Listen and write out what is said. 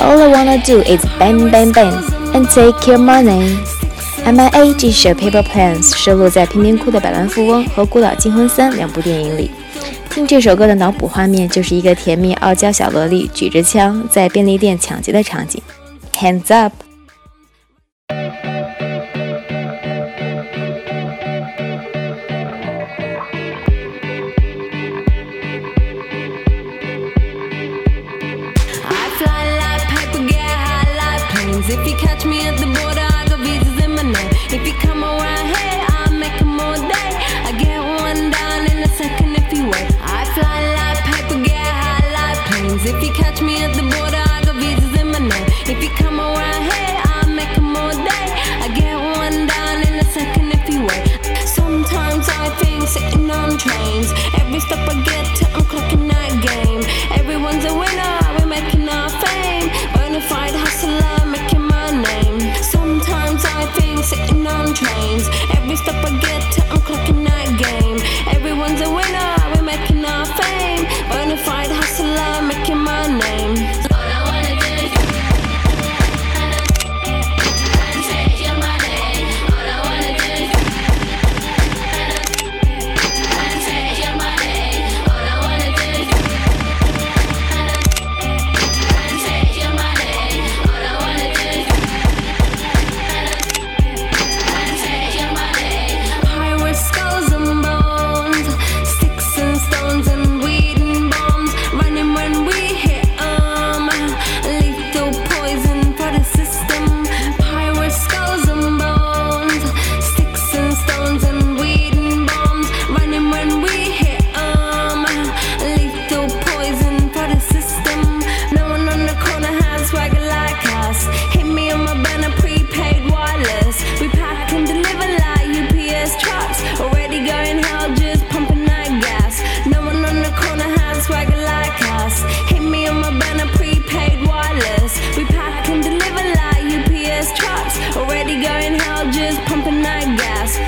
All I wanna do is bang bang bang and take your money. MIA 这首 Paper Planes 收录在《贫民窟的百万富翁》和《孤岛惊魂三》两部电影里。听这首歌的脑补画面就是一个甜蜜傲娇小萝莉举着枪在便利店抢劫的场景。Hands up. If you catch me at the border, I got visas in my name. If you come around here, just pumping that gas.